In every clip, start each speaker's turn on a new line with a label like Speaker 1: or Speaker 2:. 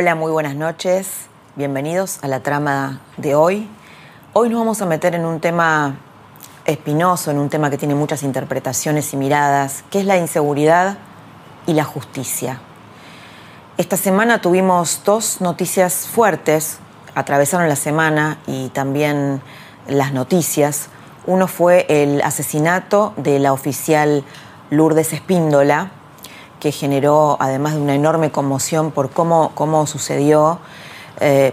Speaker 1: Hola, muy buenas noches. Bienvenidos a la trama de hoy. Hoy nos vamos a meter en un tema espinoso, en un tema que tiene muchas interpretaciones y miradas, que es la inseguridad y la justicia. Esta semana tuvimos dos noticias fuertes, atravesaron la semana y también las noticias. Uno fue el asesinato de la oficial Lourdes Espíndola, que generó, además de una enorme conmoción por cómo, cómo sucedió, eh,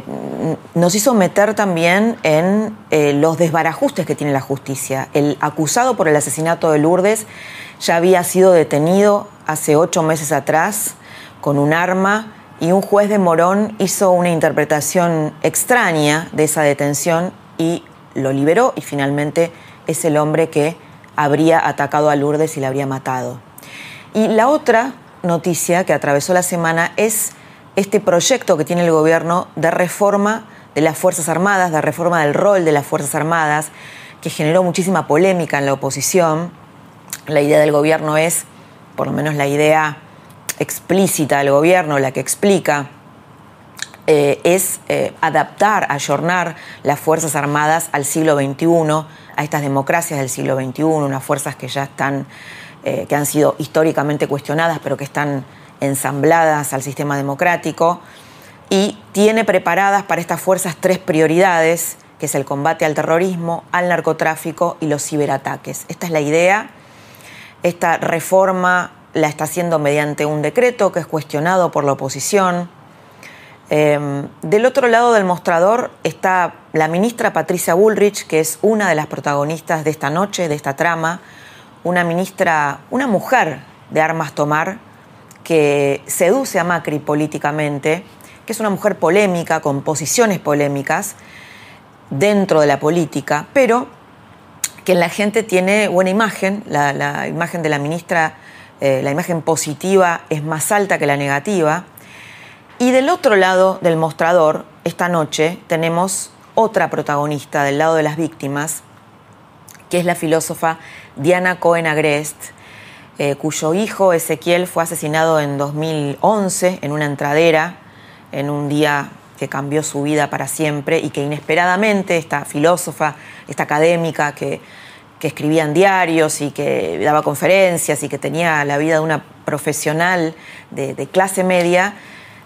Speaker 1: nos hizo meter también en eh, los desbarajustes que tiene la justicia. El acusado por el asesinato de Lourdes ya había sido detenido hace ocho meses atrás con un arma y un juez de Morón hizo una interpretación extraña de esa detención y lo liberó y finalmente es el hombre que habría atacado a Lourdes y la habría matado. Y la otra noticia que atravesó la semana es este proyecto que tiene el gobierno de reforma de las Fuerzas Armadas, de reforma del rol de las Fuerzas Armadas, que generó muchísima polémica en la oposición. La idea del gobierno es, por lo menos la idea explícita del gobierno, la que explica, eh, es eh, adaptar, ayornar las Fuerzas Armadas al siglo XXI, a estas democracias del siglo XXI, unas fuerzas que ya están eh, que han sido históricamente cuestionadas, pero que están ensambladas al sistema democrático, y tiene preparadas para estas fuerzas tres prioridades, que es el combate al terrorismo, al narcotráfico y los ciberataques. Esta es la idea. Esta reforma la está haciendo mediante un decreto que es cuestionado por la oposición. Em, del otro lado del mostrador está la ministra Patricia Bullrich, que es una de las protagonistas de esta noche, de esta trama, una ministra, una mujer de armas tomar, que seduce a Macri políticamente, que es una mujer polémica, con posiciones polémicas dentro de la política, pero que la gente tiene buena imagen, la, imagen de la ministra, eh, la imagen positiva es más alta que la negativa. Y del otro lado del mostrador, esta noche, tenemos otra protagonista del lado de las víctimas, que es la filósofa Diana Cohen Agrest, eh, cuyo hijo Ezequiel fue asesinado en 2011 en una entradera, en un día que cambió su vida para siempre y que inesperadamente esta filósofa, esta académica que, escribía en diarios y que daba conferencias y que tenía la vida de una profesional de clase media,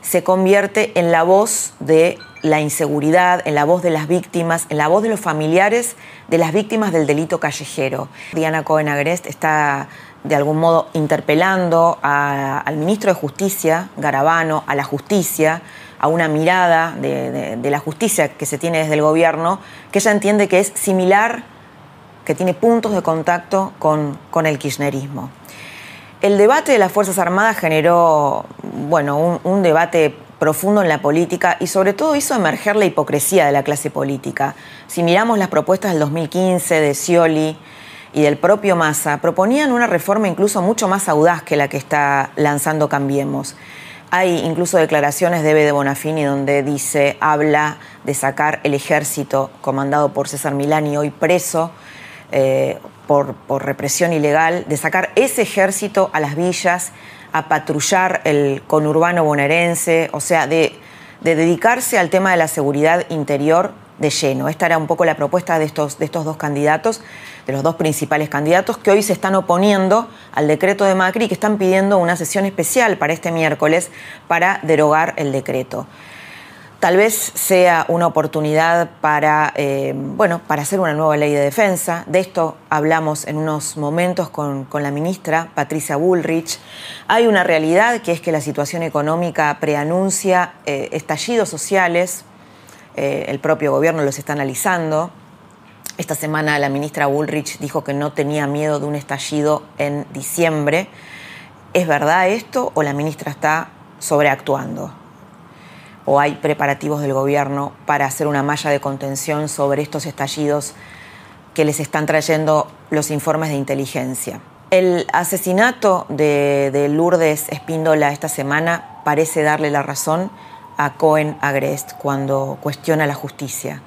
Speaker 1: se convierte en la voz de la inseguridad, en la voz de las víctimas, en la voz de los familiares de las víctimas del delito callejero. Diana Cohen Agrest está de algún modo interpelando al ministro de Justicia, Garabano, a la justicia, a una mirada de, la justicia que se tiene desde el gobierno, que ella entiende que es similar, que tiene puntos de contacto con, con el kirchnerismo. El debate de las Fuerzas Armadas generó, bueno, un, debate profundo en la política y sobre todo hizo emerger la hipocresía de la clase política. Si miramos las propuestas del 2015 de Scioli y del propio Massa, proponían una reforma incluso mucho más audaz que la que está lanzando Cambiemos. Hay incluso declaraciones de Bede Bonafini donde dice, habla de sacar el ejército comandado por César Milani, hoy preso, eh, por, represión ilegal, de sacar ese ejército a las villas, a patrullar el conurbano bonaerense, o sea, de, dedicarse al tema de la seguridad interior de lleno. Esta era un poco la propuesta de estos, de estos dos candidatos, de los dos principales candidatos, que hoy se están oponiendo al decreto de Macri y que están pidiendo una sesión especial para este miércoles para derogar el decreto tal vez sea una oportunidad para, eh, bueno, para hacer una nueva ley de defensa. De esto hablamos en unos momentos con, la ministra Patricia Bullrich. Hay una realidad que es que la situación económica preanuncia eh, estallidos sociales. Eh, el propio gobierno los está analizando. Esta semana la ministra Bullrich dijo que no tenía miedo de un estallido en diciembre. ¿Es verdad esto o la ministra está sobreactuando? ¿O hay preparativos del gobierno para hacer una malla de contención sobre estos estallidos que les están trayendo los informes de inteligencia? El asesinato de, Lourdes Espíndola esta semana parece darle la razón a Cohen Agrest cuando cuestiona la justicia.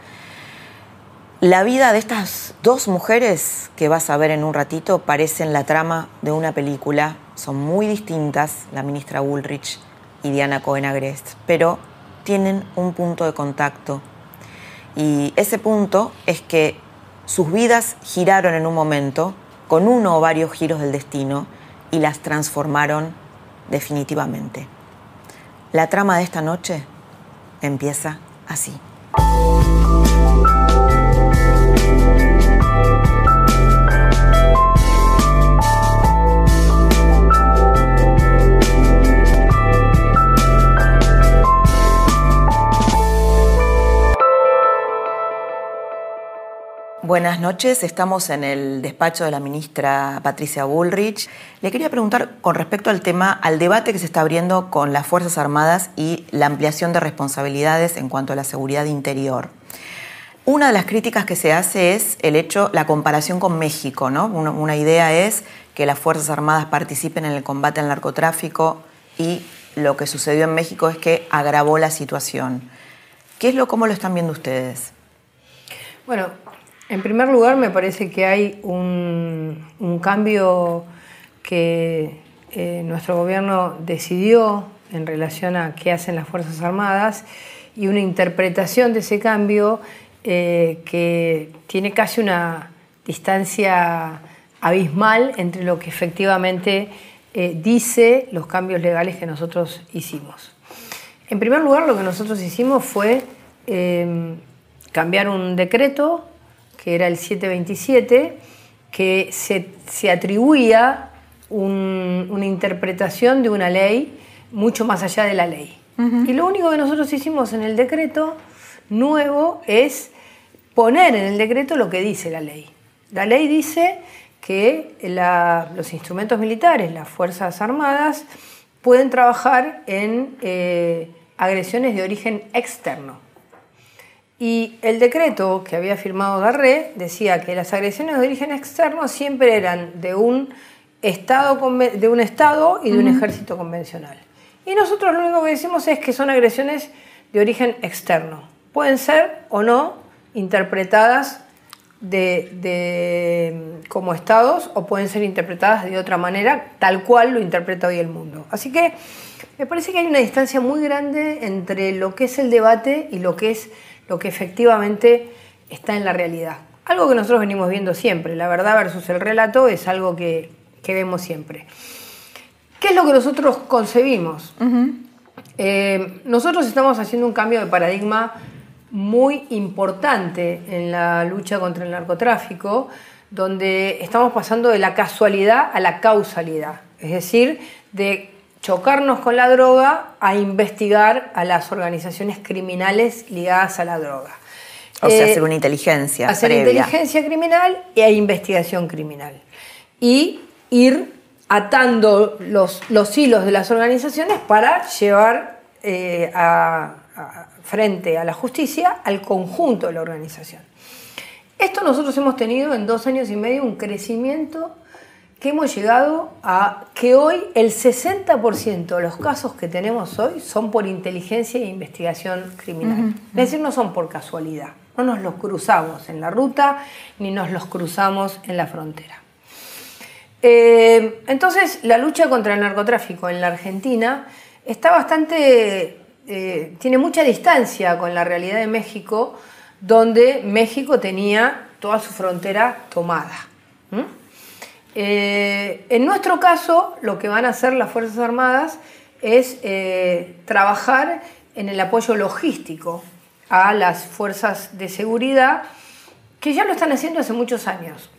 Speaker 1: La vida de estas dos mujeres que vas a ver en un ratito parecen la trama de una película. Son muy distintas, la ministra Woolrich y Diana Cohen Agrest, pero tienen un punto de contacto. Y ese punto es que sus vidas giraron en un momento, con uno o varios giros del destino, y las transformaron definitivamente. La trama de esta noche empieza así. Buenas noches, estamos en el despacho de la ministra Patricia Bullrich. Le quería preguntar con respecto al tema, al debate que se está abriendo con las Fuerzas Armadas y la ampliación de responsabilidades en cuanto a la seguridad interior. Una de las críticas que se hace es el hecho, la comparación con México, ¿no? Una, idea es que las Fuerzas Armadas participen en el combate al narcotráfico y lo que sucedió en México es que agravó la situación. ¿Qué es lo, cómo lo están viendo ustedes?
Speaker 2: Bueno, en primer lugar, me parece que hay un, cambio que eh, nuestro gobierno decidió en relación a qué hacen las Fuerzas Armadas y una interpretación de ese cambio eh, que tiene casi una distancia abismal entre lo que efectivamente eh, dice los cambios legales que nosotros hicimos. En primer lugar, lo que nosotros hicimos fue cambiar un decreto que era el 727, que se, atribuía una interpretación de una ley mucho más allá de la ley. Y lo único que nosotros hicimos en el decreto nuevo es poner en el decreto lo que dice la ley. La ley dice que los instrumentos militares, las Fuerzas Armadas, pueden trabajar en eh, agresiones de origen externo. Y el decreto que había firmado Garré decía que las agresiones de origen externo siempre eran de un Estado, de un estado y de un ejército convencional. Y nosotros lo único que decimos es que son agresiones de origen externo. Pueden ser o no interpretadas de, como estados o pueden ser interpretadas de otra manera, tal cual lo interpreta hoy el mundo. Así que me parece que hay una distancia muy grande entre lo que es el debate y lo que es lo que efectivamente está en la realidad. Algo que nosotros venimos viendo siempre, la verdad versus el relato es algo que, vemos siempre. ¿Qué es lo que nosotros concebimos? Eh, nosotros estamos haciendo un cambio de paradigma muy importante en la lucha contra el narcotráfico, donde estamos pasando de la casualidad a la causalidad, es decir, de chocarnos con la droga a investigar a las organizaciones criminales ligadas a la droga.
Speaker 1: O sea, hacer una inteligencia.
Speaker 2: Hacer inteligencia criminal e investigación criminal. Y ir atando los, los hilos de las organizaciones para llevar eh, frente a la justicia al conjunto de la organización. Esto nosotros hemos tenido en dos años y medio un crecimiento que hemos llegado a que hoy el 60% de los casos que tenemos hoy son por inteligencia e investigación criminal. Es decir, no son por casualidad. No nos los cruzamos en la ruta ni nos los cruzamos en la frontera. Eh, entonces, la lucha contra el narcotráfico en la Argentina está bastante, eh, tiene mucha distancia con la realidad de México, donde México tenía toda su frontera tomada. Eh, en nuestro caso, lo que van a hacer las Fuerzas Armadas es eh, trabajar en el apoyo logístico a las fuerzas de seguridad, que ya lo están haciendo hace muchos años.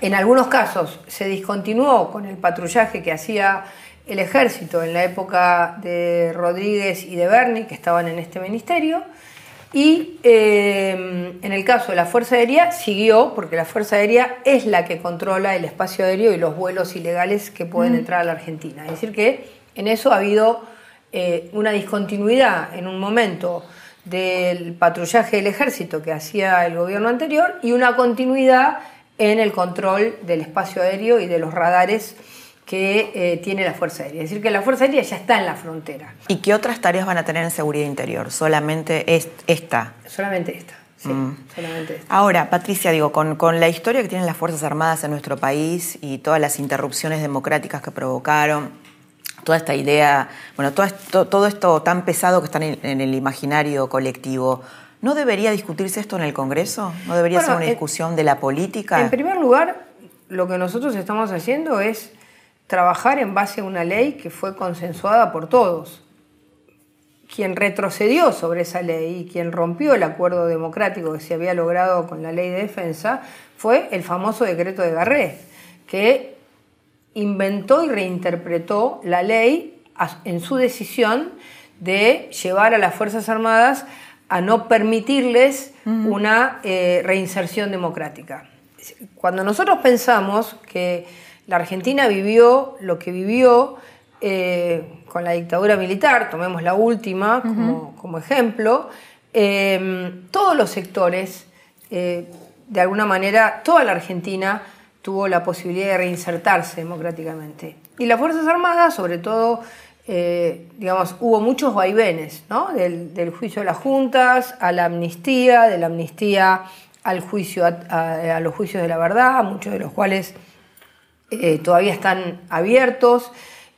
Speaker 2: En algunos casos se discontinuó con el patrullaje que hacía el ejército en la época de Rodríguez y de Berni, que estaban en este ministerio, Y eh, en el caso de la Fuerza Aérea siguió, porque la Fuerza Aérea es la que controla el espacio aéreo y los vuelos ilegales que pueden entrar a la Argentina. Es decir, que en eso ha habido eh, una discontinuidad en un momento del patrullaje del ejército que hacía el gobierno anterior y una continuidad en el control del espacio aéreo y de los radares que eh, tiene la Fuerza Aérea. Es decir, que la Fuerza Aérea ya está en la frontera.
Speaker 1: ¿Y qué otras tareas van a tener en seguridad interior? ¿Solamente es esta?
Speaker 2: Solamente esta. Sí, mm. solamente esta.
Speaker 1: Ahora, Patricia, digo, con, con, la historia que tienen las Fuerzas Armadas en nuestro país y todas las interrupciones democráticas que provocaron, toda esta idea, bueno, todo esto, todo esto tan pesado que está en, el imaginario colectivo, ¿no debería discutirse esto en el Congreso? ¿No debería ser una discusión de la política?
Speaker 2: En primer lugar, lo que nosotros estamos haciendo es trabajar en base a una ley que fue consensuada por todos. Quien retrocedió sobre esa ley y quien rompió el acuerdo democrático que se había logrado con la ley de defensa fue el famoso decreto de Garré, que inventó y reinterpretó la ley en su decisión de llevar a las Fuerzas Armadas a no permitirles una eh, reinserción democrática. Cuando nosotros pensamos que la Argentina vivió lo que vivió eh, con la dictadura militar, tomemos la última como, ejemplo, em, todos los sectores, eh, de alguna manera, toda la Argentina tuvo la posibilidad de reinsertarse democráticamente. Y las Fuerzas Armadas, sobre todo, eh, digamos, hubo muchos vaivenes, ¿no? Del, juicio de las juntas a la amnistía, de la amnistía al juicio, a los juicios de la verdad, muchos de los cuales eh, todavía están abiertos,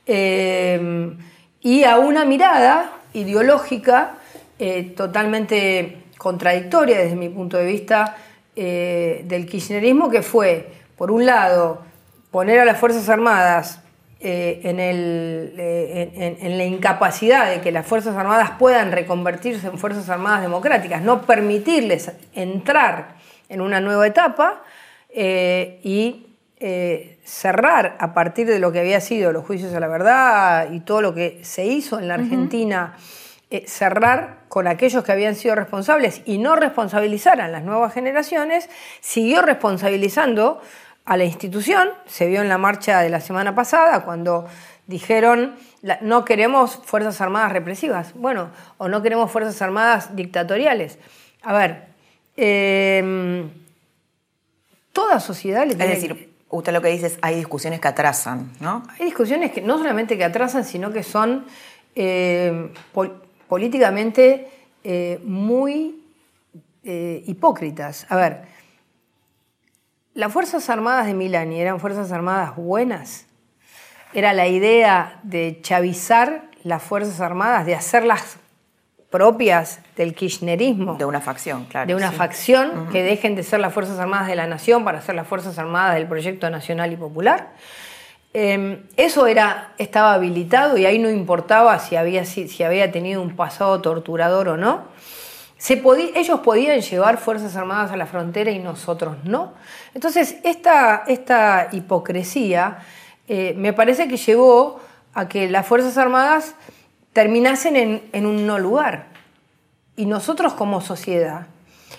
Speaker 2: eh, y a una mirada ideológica eh, totalmente contradictoria desde mi punto de vista del kirchnerismo, que fue, por un lado, poner a las Fuerzas Armadas en, la incapacidad de que las Fuerzas Armadas puedan reconvertirse en Fuerzas Armadas democráticas, no permitirles entrar en una nueva etapa y cerrar a partir de lo que había sido los juicios a la verdad y todo lo que se hizo en la Argentina, eh, cerrar con aquellos que habían sido responsables y no responsabilizar a las nuevas generaciones, siguió responsabilizando a la institución. Se vio en la marcha de la semana pasada cuando dijeron no queremos Fuerzas Armadas represivas, bueno, o no queremos Fuerzas Armadas dictatoriales. A ver, eh, toda sociedad le
Speaker 1: tiene... Es decir, usted lo que dice es hay discusiones que atrasan, ¿no?
Speaker 2: Hay discusiones que no solamente que atrasan, sino que son eh, políticamente eh, muy eh, hipócritas. A ver, las Fuerzas Armadas de Milani eran Fuerzas Armadas buenas. Era la idea de chavizar las Fuerzas Armadas, de hacerlas propias del kirchnerismo.
Speaker 1: De una facción, claro.
Speaker 2: De una facción que dejen de ser las Fuerzas Armadas de la Nación para ser las Fuerzas Armadas del Proyecto Nacional y Popular. Em, eso era, estaba habilitado y ahí no importaba si había, si, había tenido un pasado torturador o no. Se ellos podían llevar Fuerzas Armadas a la frontera y nosotros no. Entonces, esta, esta hipocresía eh, me parece que llevó a que las Fuerzas Armadas terminasen en, un no lugar. Y nosotros como sociedad,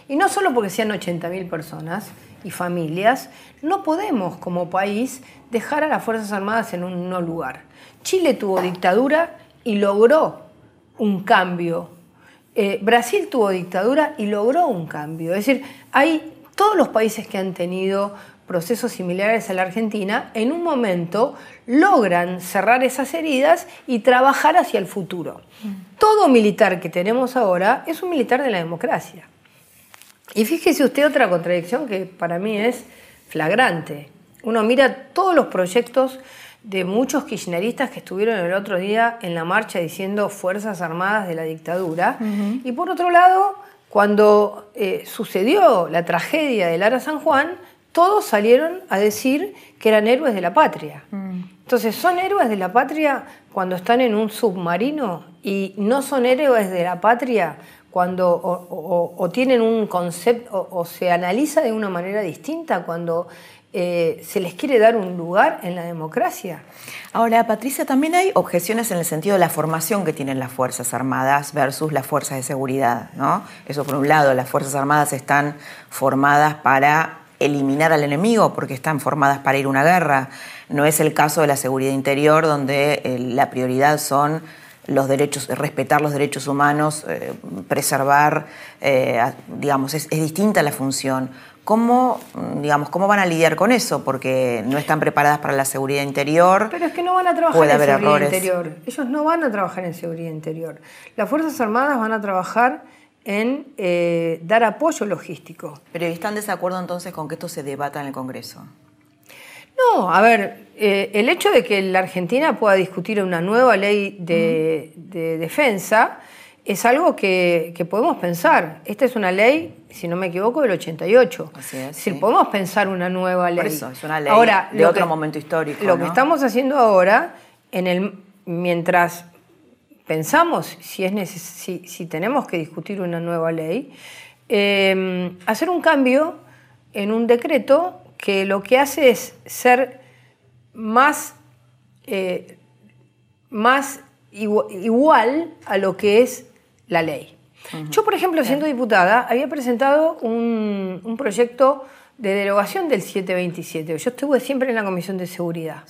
Speaker 2: y no solo porque sean 80.000 personas y familias, no podemos como país dejar a las Fuerzas Armadas en un no lugar. Chile tuvo dictadura y logró un cambio. Eh, Brasil tuvo dictadura y logró un cambio. Es decir, hay todos los países que han tenido procesos similares a la Argentina, en un momento logran cerrar esas heridas y trabajar hacia el futuro. Todo militar que tenemos ahora es un militar de la democracia. Y fíjese usted otra contradicción que para mí es flagrante. Uno mira todos los proyectos de muchos kirchneristas que estuvieron el otro día en la marcha diciendo Fuerzas Armadas de la dictadura. Y por otro lado, cuando eh, sucedió la tragedia de Lara San Juan, todos salieron a decir que eran héroes de la patria. Mm. Entonces, son héroes de la patria cuando están en un submarino y no son héroes de la patria cuando o, tienen un concepto o, se analiza de una manera distinta cuando eh, se les quiere dar un lugar en la democracia.
Speaker 1: Ahora, Patricia, también hay objeciones en el sentido de la formación que tienen las Fuerzas Armadas versus las Fuerzas de Seguridad, ¿no? Eso por un lado, las Fuerzas Armadas están formadas para eliminar al enemigo porque están formadas para ir a una guerra. No es el caso de la seguridad interior donde eh, la prioridad son los derechos, respetar los derechos humanos, eh, preservar, digamos, es, es distinta la función. ¿Cómo, digamos, ¿Cómo van a lidiar con eso? Porque no están preparadas para la seguridad interior.
Speaker 2: Pero es que no van a trabajar en seguridad interior. Ellos no van a trabajar en seguridad interior. Las Fuerzas Armadas van a trabajar en eh, dar apoyo logístico.
Speaker 1: ¿Pero están en desacuerdo entonces con que esto se debata en el Congreso?
Speaker 2: No, a ver, eh, el hecho de que la Argentina pueda discutir una nueva ley de, de defensa es algo que, podemos pensar. Esta es una ley, si no me equivoco, del 88.
Speaker 1: Así es.
Speaker 2: Si podemos pensar una nueva ley. Por
Speaker 1: eso, es una ley ahora, de otro momento histórico.
Speaker 2: Lo que estamos haciendo ahora, en el, mientras pensamos si, es si, tenemos que discutir una nueva ley, em, hacer un cambio en un decreto que lo que hace es ser más, eh, más igual a lo que es la ley. Yo, por ejemplo, siendo diputada, había presentado un, proyecto de derogación del 727. Yo estuve siempre en la Comisión de Seguridad.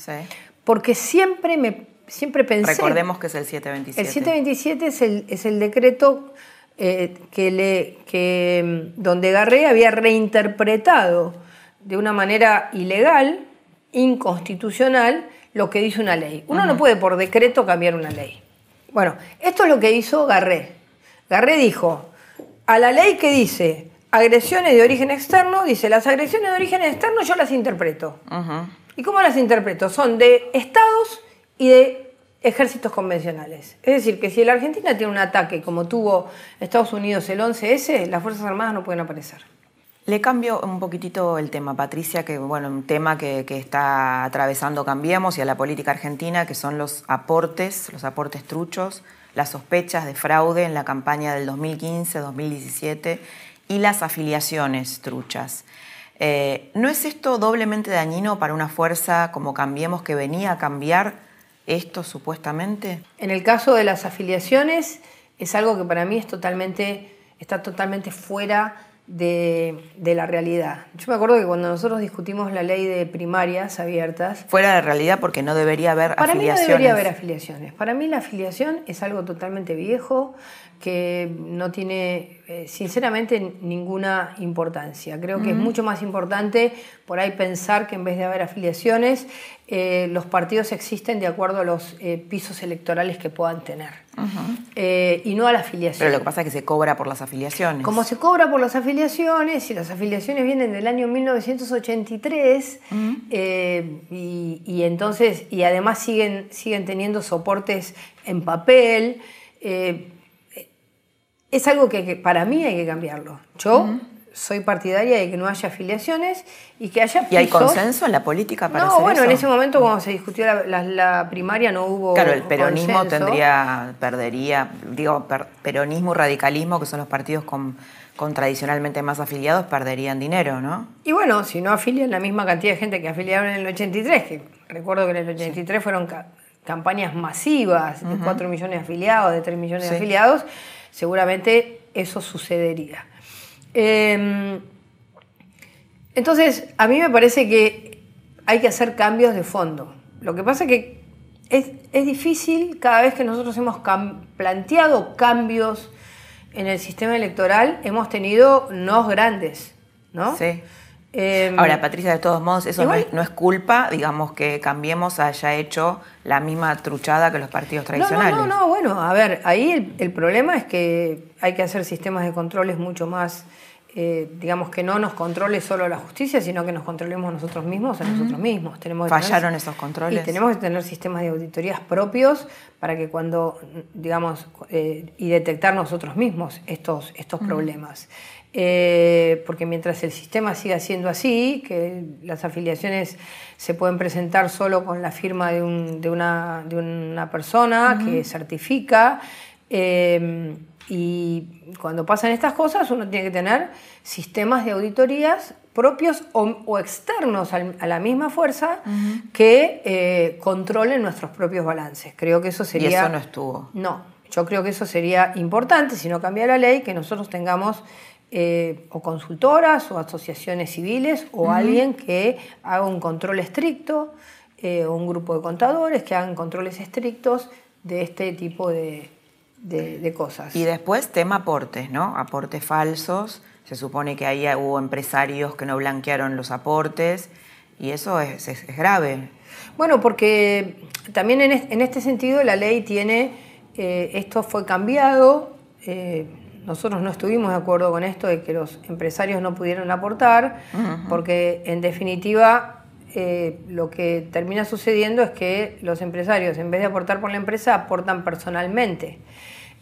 Speaker 2: Porque siempre me siempre pensé...
Speaker 1: Recordemos que es el 727.
Speaker 2: El 727 es el, es el decreto eh, que le, que, mm, donde Garré había reinterpretado de una manera ilegal, inconstitucional, lo que dice una ley. Uno no puede por decreto cambiar una ley. Bueno, esto es lo que hizo Garré. Garré dijo, a la ley que dice agresiones de origen externo, dice, las agresiones de origen externo yo las interpreto. ¿Y cómo las interpreto? Son de estados y de ejércitos convencionales. Es decir, que si la Argentina tiene un ataque como tuvo Estados Unidos el 11S, las Fuerzas Armadas no pueden aparecer.
Speaker 1: Le cambio un poquitito el tema, Patricia, que bueno, un tema que, está atravesando Cambiemos y a la política argentina, que son los aportes, los aportes truchos las sospechas de fraude en la campaña del 2015-2017 y las afiliaciones truchas. Eh, ¿No es esto doblemente dañino para una fuerza como Cambiemos que venía a cambiar esto supuestamente?
Speaker 2: En el caso de las afiliaciones es algo que para mí es totalmente, está totalmente fuera de, la realidad. Yo me acuerdo que cuando nosotros discutimos la ley de primarias abiertas...
Speaker 1: Fuera de realidad porque no debería haber
Speaker 2: para
Speaker 1: afiliaciones.
Speaker 2: Para mí no debería haber afiliaciones. Para mí la afiliación es algo totalmente viejo que no tiene, eh, sinceramente, ninguna importancia. Creo que es mucho más importante por ahí pensar que en vez de haber afiliaciones, eh, los partidos existen de acuerdo a los eh, pisos electorales que puedan tener y no a la afiliación.
Speaker 1: Pero lo que pasa es que se cobra por las afiliaciones.
Speaker 2: Como se cobra por las afiliaciones, y las afiliaciones vienen del año 1983, y, y, entonces, y además siguen, siguen teniendo soportes en papel es algo que, para mí hay que cambiarlo. Yo soy partidaria de que no haya afiliaciones y que haya
Speaker 1: ¿Y hay consenso en la política para
Speaker 2: No, bueno,
Speaker 1: en
Speaker 2: ese momento cuando se discutió la, primaria no hubo
Speaker 1: Claro, el peronismo tendría, perdería, digo, peronismo y radicalismo, que son los partidos con, tradicionalmente más afiliados, perderían dinero, ¿no?
Speaker 2: Y bueno, si no afilian la misma cantidad de gente que afiliaron en el 83, que recuerdo que en el 83 fueron campañas masivas de 4 millones de afiliados, de 3 millones de afiliados, seguramente eso sucedería. Em, entonces, a mí me parece que hay que hacer cambios de fondo. Lo que pasa es que es, difícil cada vez que nosotros hemos planteado cambios en el sistema electoral, hemos tenido nos grandes, ¿no?
Speaker 1: Sí. Em, Ahora, Patricia, de todos modos, eso no es, culpa, digamos, que Cambiemos haya hecho la misma truchada que los partidos tradicionales.
Speaker 2: No, no, no, bueno, a ver, ahí el, problema es que hay que hacer sistemas de controles mucho más, eh, digamos, que no nos controle solo la justicia, sino que nos controlemos nosotros mismos a nosotros mismos.
Speaker 1: Tenemos ¿Fallaron esos controles?
Speaker 2: Y tenemos que tener sistemas de auditorías propios para que cuando, digamos, eh, y detectar nosotros mismos estos, estos problemas. Eh, porque mientras el sistema siga siendo así, que las afiliaciones se pueden presentar solo con la firma de, una, de una, persona que certifica, y cuando pasan estas cosas uno tiene que tener sistemas de auditorías propios o, externos a la misma fuerza que eh, controlen nuestros propios balances. Creo que eso sería...
Speaker 1: Y eso no estuvo.
Speaker 2: No, yo creo que eso sería importante, si no cambia la ley, que nosotros tengamos eh, o consultoras o asociaciones civiles o alguien que haga un control estricto, eh, o un grupo de contadores que hagan controles estrictos de este tipo de, de cosas.
Speaker 1: Y después tema aportes, ¿no? Aportes falsos se supone que ahí hubo empresarios que no blanquearon los aportes y eso es, grave.
Speaker 2: Bueno, porque también en, este sentido la ley tiene, eh, esto fue cambiado, eh, nosotros no estuvimos de acuerdo con esto de que los empresarios no pudieran aportar, porque en definitiva eh, lo que termina sucediendo es que los empresarios en vez de aportar por la empresa aportan personalmente.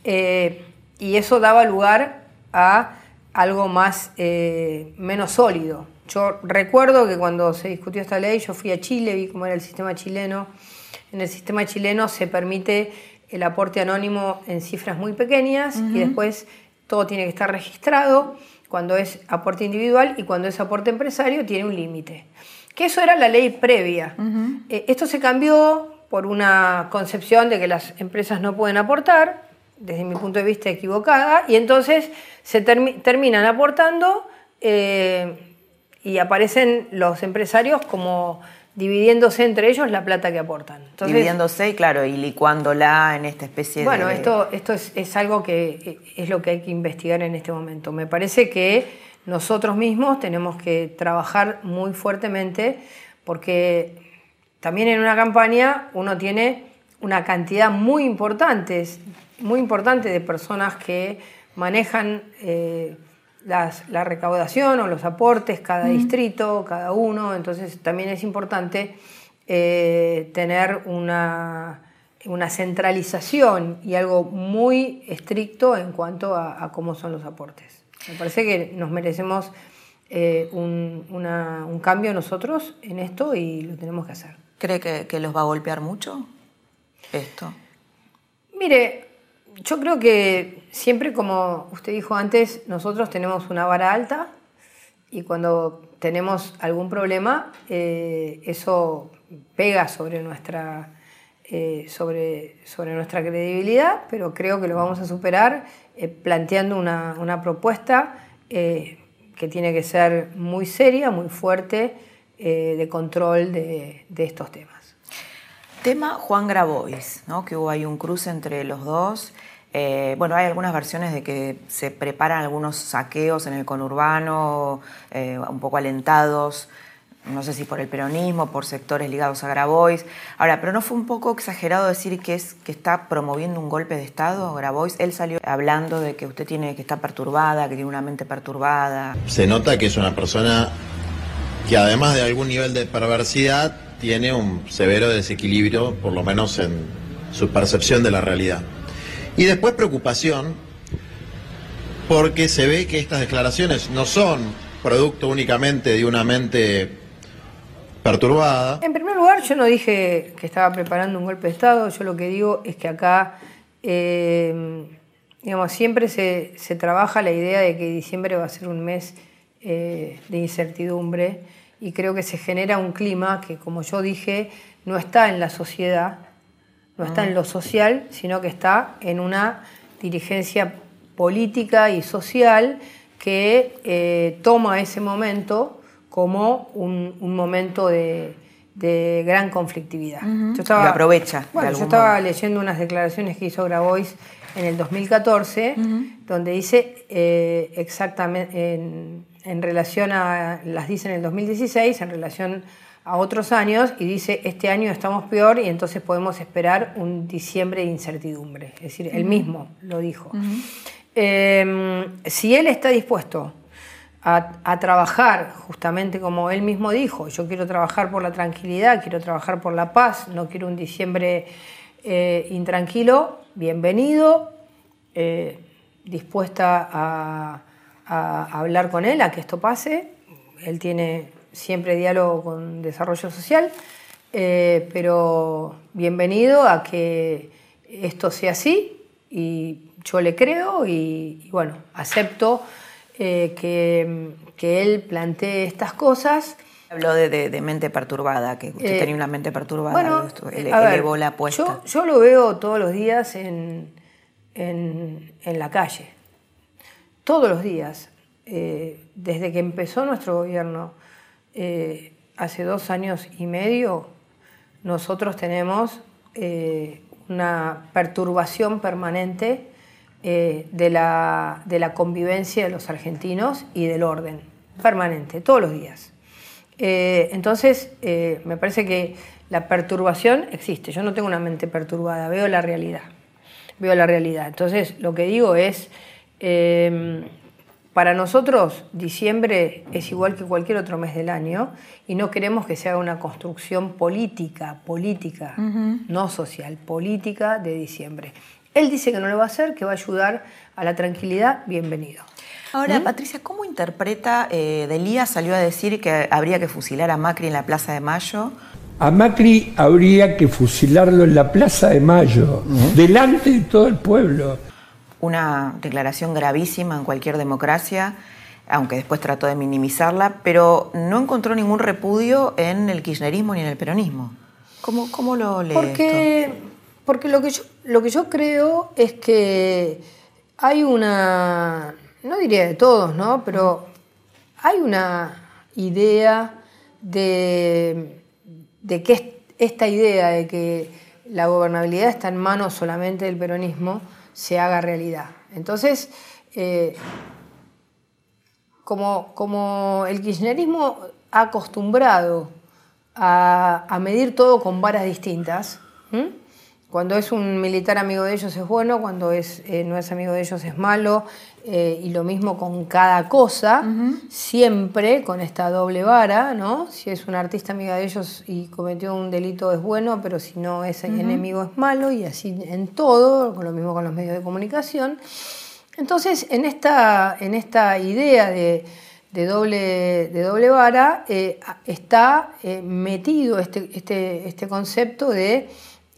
Speaker 2: Y eso daba lugar a algo más, eh, menos sólido. Yo recuerdo que cuando se discutió esta ley, yo fui a Chile, vi cómo era el sistema chileno. En el sistema chileno se permite el aporte anónimo en cifras muy pequeñas y después todo tiene que estar registrado cuando es aporte individual y cuando es aporte empresario tiene un límite. Que eso era la ley previa. Eh, esto se cambió por una concepción de que las empresas no pueden aportar, desde mi punto de vista equivocada, y entonces se terminan aportando eh, y aparecen los empresarios como dividiéndose entre ellos la plata que aportan.
Speaker 1: dividiéndose y claro, y licuándola en esta especie
Speaker 2: de... Bueno, esto, esto es, es, algo que es lo que hay que investigar en este momento. Me parece que nosotros mismos tenemos que trabajar muy fuertemente porque también en una campaña uno tiene una cantidad muy importante, muy importante de personas que manejan eh, la recaudación o los aportes, cada distrito, cada uno, entonces también es importante eh, tener una, centralización y algo muy estricto en cuanto a, cómo son los aportes. Me parece que nos merecemos eh, un, cambio nosotros en esto y lo tenemos que hacer.
Speaker 1: ¿Cree que, que los va a golpear mucho esto?
Speaker 2: Mire, yo creo que siempre, como usted dijo antes, nosotros tenemos una vara alta y cuando tenemos algún problema, eh, eso pega sobre nuestra, eh, sobre, sobre nuestra credibilidad, pero creo que lo vamos a superar eh, planteando una, propuesta que tiene que ser muy seria, muy fuerte, de control de, de, estos temas.
Speaker 1: Tema Juan Grabois, ¿no? que hubo ahí un cruce entre los dos. Eh, bueno, hay algunas versiones de que se preparan algunos saqueos en el conurbano, eh, un poco alentados, no sé si por el peronismo, por sectores ligados a Grabois. Ahora, pero no fue un poco exagerado decir que es que está promoviendo un golpe de Estado, Grabois. Él salió hablando de que usted tiene que estar perturbada, que tiene una mente perturbada.
Speaker 3: Se nota que es una persona que además de algún nivel de perversidad tiene un severo desequilibrio, por lo menos en su percepción de la realidad. Y después preocupación, porque se ve que estas declaraciones no son producto únicamente de una mente perturbada.
Speaker 2: En primer lugar, yo no dije que estaba preparando un golpe de Estado, yo lo que digo es que acá, eh, digamos, siempre se, trabaja la idea de que diciembre va a ser un mes eh, de incertidumbre y creo que se genera un clima que, como yo dije, no está en la sociedad no está en lo social, sino que está en una dirigencia política y social que eh, toma ese momento como un, momento de, gran conflictividad.
Speaker 1: yo aprovecha.
Speaker 2: Bueno, yo estaba leyendo unas declaraciones que hizo Grabois en el 2014, donde dice eh, exactamente, en, en, relación a, las dice en el 2016, en relación a otros años y dice, este año estamos peor y entonces podemos esperar un diciembre de incertidumbre. Es decir, él mismo lo dijo. Em, si él está dispuesto a, trabajar, justamente como él mismo dijo, yo quiero trabajar por la tranquilidad, quiero trabajar por la paz, no quiero un diciembre eh, intranquilo, bienvenido, eh, dispuesta a, a hablar con él, a que esto pase. Él tiene siempre diálogo con desarrollo social, eh, pero bienvenido a que esto sea así y yo le creo y, bueno, acepto eh, que, que él plantee estas cosas.
Speaker 1: Habló de, mente perturbada, que usted
Speaker 2: Eh,
Speaker 1: tenía una mente perturbada,
Speaker 2: Bueno, a ver,
Speaker 1: elevó la apuesta.
Speaker 2: Yo, yo lo veo todos los días en, en, en la calle. Todos los días. Eh, desde que empezó nuestro gobierno, eh, hace dos años y medio, nosotros tenemos eh, una perturbación permanente de, la, de la convivencia de los argentinos y del orden, permanente, todos los días. Entonces, me parece que la perturbación existe. Yo no tengo una mente perturbada, veo la realidad. Veo la realidad. Entonces, lo que digo es, eh, para nosotros diciembre es igual que cualquier otro mes del año y no queremos que se haga una construcción política, política, no social, política de diciembre. Él dice que no lo va a hacer, que va a ayudar a la tranquilidad, bienvenido.
Speaker 1: Ahora, Patricia, ¿cómo interpreta, eh, Delía salió a decir que habría que fusilar a Macri en la Plaza de Mayo?
Speaker 4: A Macri habría que fusilarlo en la Plaza de Mayo, delante de todo el pueblo.
Speaker 1: Una declaración gravísima en cualquier democracia, aunque después trató de minimizarla, pero no encontró ningún repudio en el kirchnerismo ni en el peronismo. ¿Cómo, cómo lo lee esto?
Speaker 2: Porque, porque lo, que yo, lo que yo creo es que hay una, no diría de todos, ¿no? Pero hay una idea de, de que est- esta idea de que la gobernabilidad está en manos solamente del peronismo se haga realidad. Entonces, eh, como, como el kirchnerismo ha acostumbrado a, a medir todo con varas distintas, cuando es un militar amigo de ellos es bueno, cuando es, eh, no es amigo de ellos es malo, eh, y lo mismo con cada cosa, siempre con esta doble vara, ¿no? Si es un artista amiga de ellos y cometió un delito es bueno, pero si no es enemigo es malo, y así en todo, con lo mismo con los medios de comunicación. Entonces, en esta, en esta idea de, de doble, de doble vara eh, está eh, metido este, este, este concepto de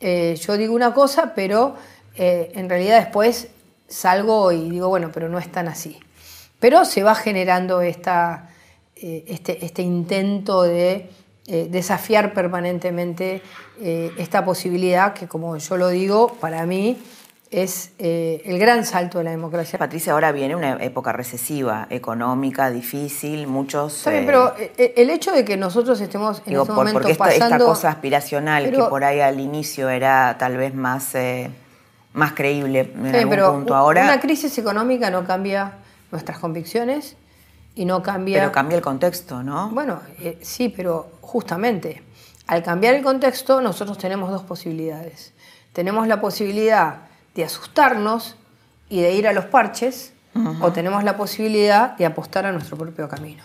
Speaker 2: yo digo una cosa, pero en realidad después salgo y digo, bueno, pero no es tan así. Pero se va generando esta, eh, este, este intento de eh, desafiar permanentemente eh, esta posibilidad que, como yo lo digo, para mí es el gran salto de la democracia.
Speaker 1: Patricia, ahora viene una época recesiva, económica, difícil, muchos...
Speaker 2: Pero el hecho de que nosotros estemos en
Speaker 1: Digo,
Speaker 2: este
Speaker 1: por-
Speaker 2: momento
Speaker 1: porque esta, esta
Speaker 2: pasando...
Speaker 1: cosa aspiracional que por ahí al inicio era tal vez más, más creíble en algún
Speaker 2: pero
Speaker 1: punto. Ahora,
Speaker 2: una crisis económica no cambia nuestras convicciones y no cambia...
Speaker 1: pero cambia el contexto, ¿no?
Speaker 2: Bueno, eh, sí, pero justamente al cambiar el contexto nosotros tenemos dos posibilidades. Tenemos la posibilidad de asustarnos y de ir a los parches o tenemos la posibilidad de apostar a nuestro propio camino,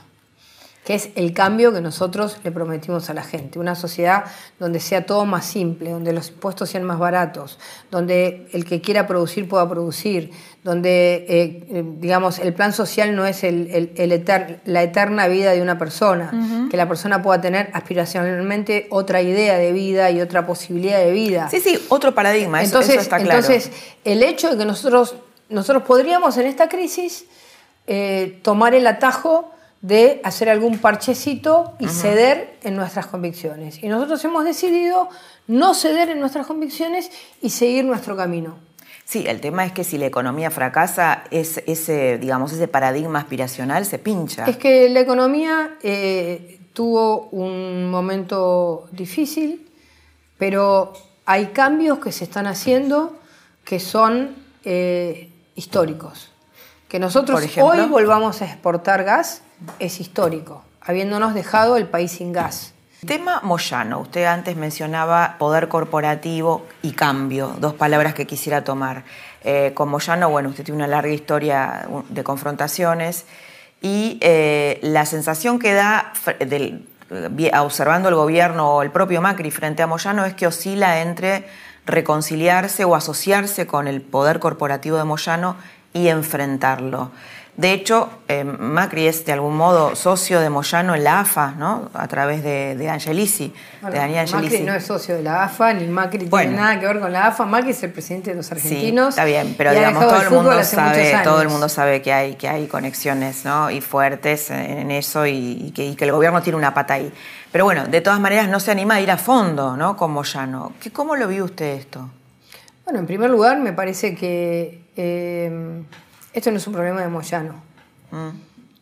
Speaker 2: que es el cambio que nosotros le prometimos a la gente. Una sociedad donde sea todo más simple, donde los impuestos sean más baratos, donde el que quiera producir pueda producir, donde, eh, eh, digamos, el plan social no es el- el- el eter- la eterna vida de una persona, que la persona pueda tener aspiracionalmente otra idea de vida y otra posibilidad de vida.
Speaker 1: sí, sí, otro paradigma, eso-
Speaker 2: Entonces,
Speaker 1: eso, está claro.
Speaker 2: entonces, el hecho de que nosotros, nosotros podríamos en esta crisis eh, tomar el atajo de hacer algún parchecito y ceder en nuestras convicciones. Y nosotros hemos decidido no ceder en nuestras convicciones y seguir nuestro camino.
Speaker 1: Sí, el tema es que si la economía fracasa, es, ese, digamos, ese paradigma aspiracional se pincha.
Speaker 2: Es que la economía eh, tuvo un momento difícil, pero hay cambios que se están haciendo que son eh, históricos. Que nosotros hoy volvamos a exportar gas es histórico, habiéndonos dejado el país sin gas.
Speaker 1: Tema Moyano, usted antes mencionaba poder corporativo y cambio, dos palabras que quisiera tomar. Eh, con Moyano, bueno, usted tiene una larga historia de confrontaciones y eh, la sensación que da del- observando el gobierno o el propio Macri frente a Moyano es que oscila entre reconciliarse o asociarse con el poder corporativo de Moyano y enfrentarlo. De hecho, eh, Macri es de algún modo socio de Moyano en la AFA, ¿no? A través de, de Angelici,
Speaker 2: Bueno,
Speaker 1: de Daniel
Speaker 2: Macri
Speaker 1: Angelici.
Speaker 2: no es socio de la AFA, ni Macri
Speaker 1: Bueno.
Speaker 2: tiene nada que ver con la AFA. Macri es el presidente de los
Speaker 1: Sí,
Speaker 2: argentinos.
Speaker 1: está bien, pero digamos todo el mundo sabe, todo el mundo sabe que hay que hay conexiones, ¿no? Y fuertes en, en eso y, y que, y que el gobierno tiene una pata ahí. Pero bueno, de todas maneras no se anima a ir a fondo, ¿no? Con Moyano. ¿Qué- ¿Cómo lo vio usted esto?
Speaker 2: Bueno, en primer lugar, me parece que eh, esto no es un problema de Moyano.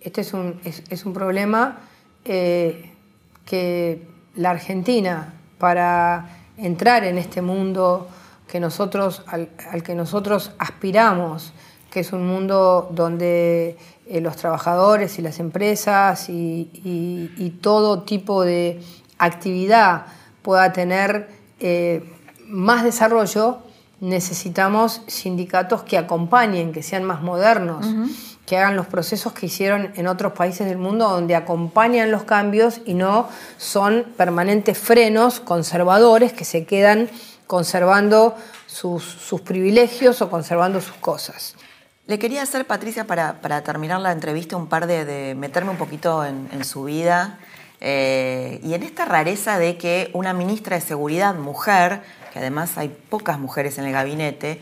Speaker 2: Este es un, es, es un problema eh, que la Argentina, para entrar en este mundo que nosotros, al, al que nosotros aspiramos, que es un mundo donde eh, los trabajadores y las empresas y, y- y todo tipo de actividad pueda tener eh, más desarrollo, necesitamos sindicatos que acompañen, que sean más modernos, que hagan los procesos que hicieron en otros países del mundo, donde acompañan los cambios y no son permanentes frenos conservadores que se quedan conservando sus, sus privilegios o conservando sus cosas.
Speaker 1: Le quería hacer, Patricia, para, para terminar la entrevista, un par de, de meterme un poquito en, en su vida eh, y en esta rareza de que una ministra de Seguridad, mujer, que además hay pocas mujeres en el gabinete,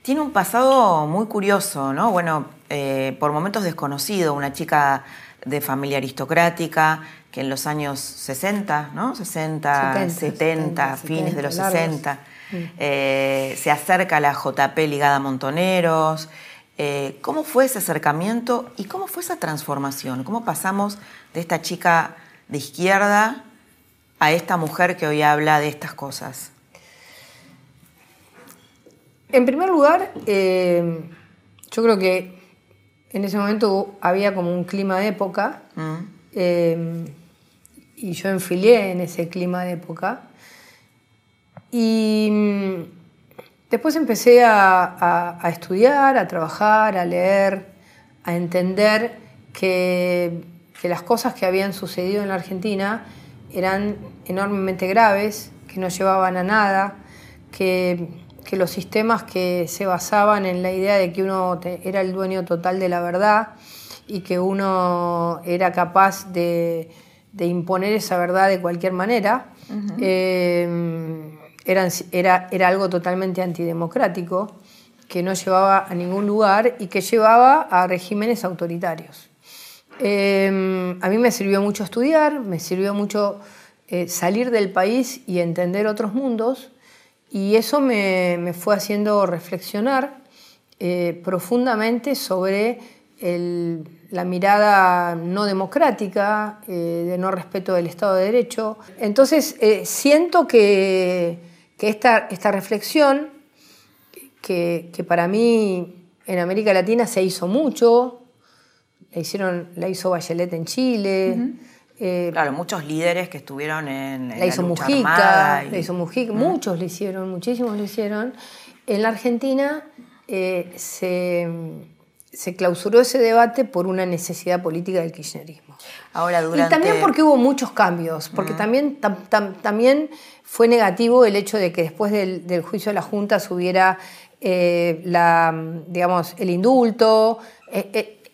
Speaker 1: tiene un pasado muy curioso, ¿no? Bueno, eh, por momentos desconocido, una chica de familia aristocrática que en los años 60, ¿no? 60,
Speaker 2: 70,
Speaker 1: 70, fines de los
Speaker 2: 70, largos.
Speaker 1: 60, eh, se acerca a la JP ligada a Montoneros. Eh, ¿Cómo fue ese acercamiento y cómo fue esa transformación? ¿Cómo pasamos de esta chica de izquierda a esta mujer que hoy habla de estas cosas?
Speaker 2: En primer lugar, eh, yo creo que en ese momento había como un clima de época
Speaker 1: ¿Mm?
Speaker 2: eh, y yo enfilé en ese clima de época. Y mm, después empecé a, a- a estudiar, a trabajar, a leer, a entender que, que las cosas que habían sucedido en la Argentina eran enormemente graves, que no llevaban a nada, que, que los sistemas que se basaban en la idea de que uno te- era el dueño total de la verdad y que uno era capaz de, de imponer esa verdad de cualquier manera, eh, eran- era, era algo totalmente antidemocrático, que no llevaba a ningún lugar y que llevaba a regímenes autoritarios. Eh, a mí me sirvió mucho estudiar, me sirvió mucho eh, salir del país y entender otros mundos, y eso me, me fue haciendo reflexionar eh, profundamente sobre la mirada no democrática, eh, de no respeto del Estado de Derecho. Entonces, eh, siento que, que esta, esta reflexión, que, que para mí en América Latina se hizo mucho, la, hicieron, la hizo Bachelet en Chile, eh,
Speaker 1: Claro, muchos líderes que estuvieron en, en
Speaker 2: la hizo
Speaker 1: lucha
Speaker 2: Mujica,
Speaker 1: armada y-
Speaker 2: la hizo Mujica, muchos le hicieron, muchísimos le hicieron. En la Argentina eh, se, se clausuró ese debate por una necesidad política del kirchnerismo.
Speaker 1: Ahora, durante...
Speaker 2: Y también porque hubo muchos cambios, porque también, tam- tam- también fue negativo el hecho de que después del, del juicio de la Junta hubiera eh, la, digamos, el indulto,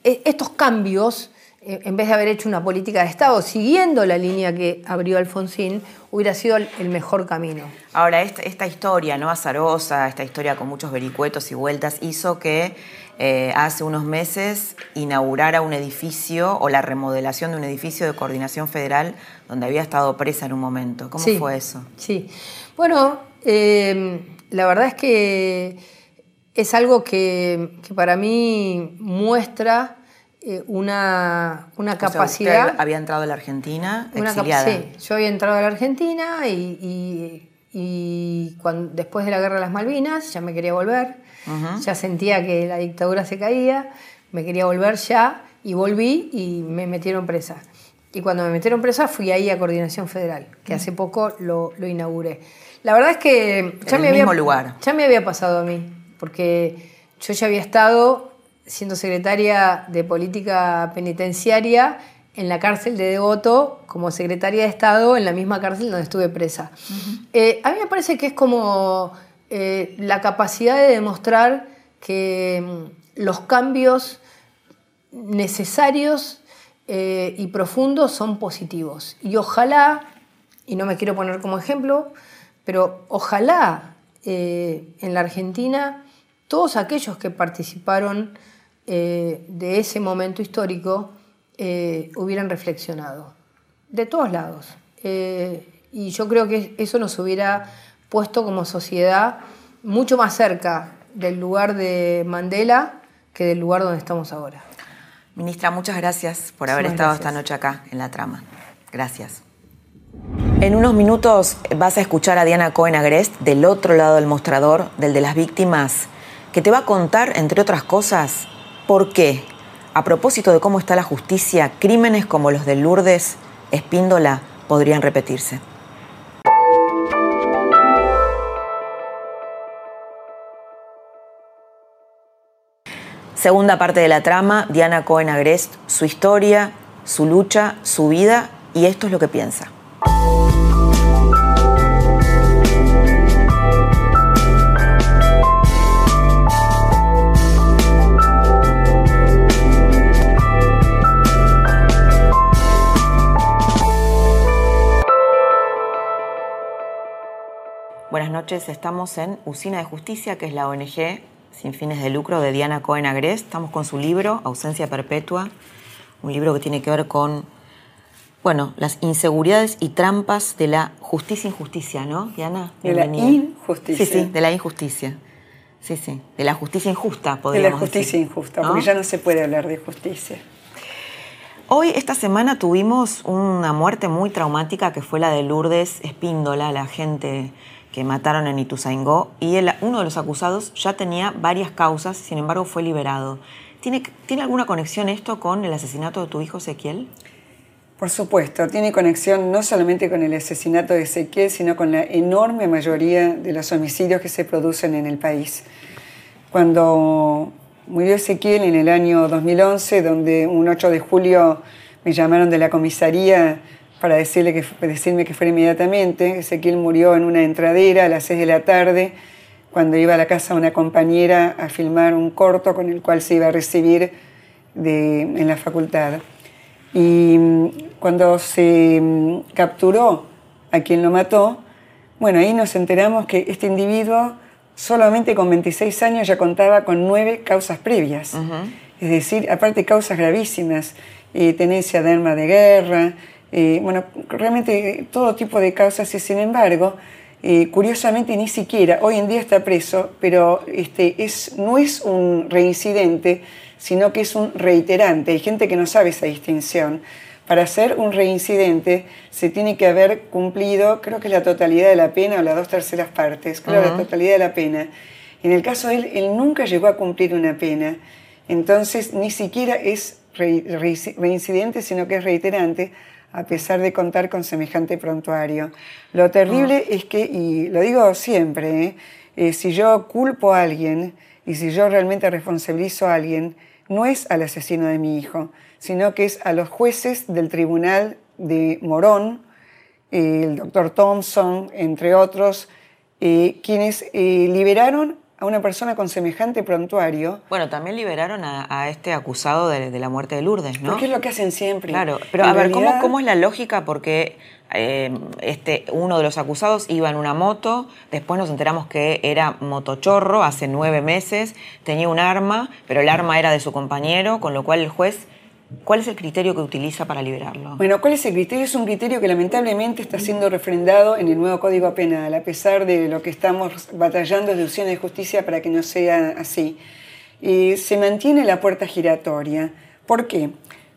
Speaker 2: estos cambios, en vez de haber hecho una política de Estado siguiendo la línea que abrió Alfonsín, hubiera sido el, mejor camino.
Speaker 1: Ahora, esta, esta historia no azarosa, esta historia con muchos vericuetos y vueltas, hizo que eh, hace unos meses inaugurara un edificio o la remodelación de un edificio de coordinación federal donde había estado presa en un momento. ¿Cómo
Speaker 2: Sí,
Speaker 1: fue eso?
Speaker 2: Sí. Bueno, eh, la verdad es que es algo que, que para mí muestra eh, una, una
Speaker 1: O sea,
Speaker 2: capacidad.
Speaker 1: usted había entrado a la Argentina exiliada.
Speaker 2: sí, yo había entrado a la Argentina y, y- después de la guerra de las Malvinas ya me quería volver. Ya sentía que la dictadura se caía, me quería volver ya y volví y me metieron presa. Y cuando me metieron presa fui ahí a Coordinación Federal, que hace poco lo, lo inauguré. La verdad es que ya
Speaker 1: el
Speaker 2: me, había,
Speaker 1: mismo lugar.
Speaker 2: ya me había pasado a mí, porque yo ya había estado siendo secretaria de política penitenciaria en la cárcel de Devoto como secretaria de Estado en la misma cárcel donde estuve presa. Eh, a mí me parece que es como eh, la capacidad de demostrar que mm, los cambios necesarios eh, y profundos son positivos. Y ojalá, y no me quiero poner como ejemplo, pero ojalá en la Argentina todos aquellos que participaron eh, de ese momento histórico hubieran reflexionado, de todos lados. y yo creo que eso nos hubiera puesto como sociedad mucho más cerca del lugar de Mandela que del lugar donde estamos ahora.
Speaker 1: Ministra, muchas gracias por haber estado esta noche acá en la trama. Gracias. En unos minutos vas a escuchar a Diana Cohen Agrest del otro lado del mostrador, del de las víctimas, que te va a contar, entre otras cosas, por qué, a propósito de cómo está la justicia, crímenes como los de Lourdes, Espíndola, podrían repetirse. Segunda parte de la trama, Diana Cohen Agrest, su historia, su lucha, su vida y esto es lo que piensa. Buenas noches, estamos en Usina de Justicia, que es la ONG sin fines de lucro de Diana Cohen Agrest. Estamos con su libro, Ausencia Perpetua, un libro que tiene que ver con, bueno, las inseguridades y trampas de la justicia injusticia, ¿no, Diana?
Speaker 5: De la injusticia.
Speaker 1: Sí, sí, de la injusticia. Sí, sí, de la justicia injusta, podríamos
Speaker 5: decir. De la justicia injusta, porque ya no se puede hablar de justicia.
Speaker 1: Hoy, esta semana, tuvimos una muerte muy traumática que fue la de Lourdes Espíndola, la gente que mataron en Ituzaingó y uno de los acusados ya tenía varias causas, sin embargo fue liberado. ¿Tiene, ¿Tiene alguna conexión esto con el asesinato de tu hijo Ezequiel?
Speaker 5: Por supuesto, tiene conexión no solamente con el asesinato de Ezequiel, sino con la enorme mayoría de los homicidios que se producen en el país. Cuando murió Ezequiel en el año 2011, donde un 8 de julio me llamaron de la comisaría para decirle que, decirme que fuera inmediatamente. Ezequiel murió en una entradera a las 6 de la tarde, cuando iba a la casa de una compañera a filmar un corto con el cual se iba a recibir en la facultad. Y mm, cuando se mm, capturó a quien lo mató, bueno, ahí nos enteramos que este individuo solamente con 26 años ya contaba con nueve causas previas. Es decir, aparte causas gravísimas, eh, tenencia de arma de guerra, eh, bueno, realmente todo tipo de causas y sin embargo, eh, curiosamente ni siquiera, hoy en día está preso, pero este, es, no es un reincidente, sino que es un reiterante. Hay gente que no sabe esa distinción. Para ser un reincidente se tiene que haber cumplido, creo que es la totalidad de la pena o las dos terceras partes, creo la totalidad de la pena. En el caso de él, él nunca llegó a cumplir una pena, entonces ni siquiera es reincidente, sino que es reiterante, a pesar de contar con semejante prontuario. Lo terrible ah. es que, y lo digo siempre, ¿eh? Eh, si yo culpo a alguien y si yo realmente responsabilizo a alguien, no es al asesino de mi hijo, sino que es a los jueces del tribunal de Morón, el doctor Thompson, entre otros, eh, quienes liberaron a una persona con semejante prontuario.
Speaker 1: Bueno, también liberaron a, este acusado de, la muerte de Lourdes, ¿no?
Speaker 5: Porque es lo que hacen siempre.
Speaker 1: Claro, pero a ver, ¿cómo, es la lógica? Porque eh, este, uno de los acusados iba en una moto, después nos enteramos que era motochorro hace nueve meses, tenía un arma, pero el arma era de su compañero, con lo cual el juez ¿Cuál es el criterio que utiliza para liberarlo?
Speaker 5: Bueno, ¿cuál es el criterio? Es un criterio que lamentablemente está siendo refrendado en el nuevo Código Penal, a pesar de lo que estamos batallando de opciones de justicia para que no sea así. Y se mantiene la puerta giratoria. ¿Por qué?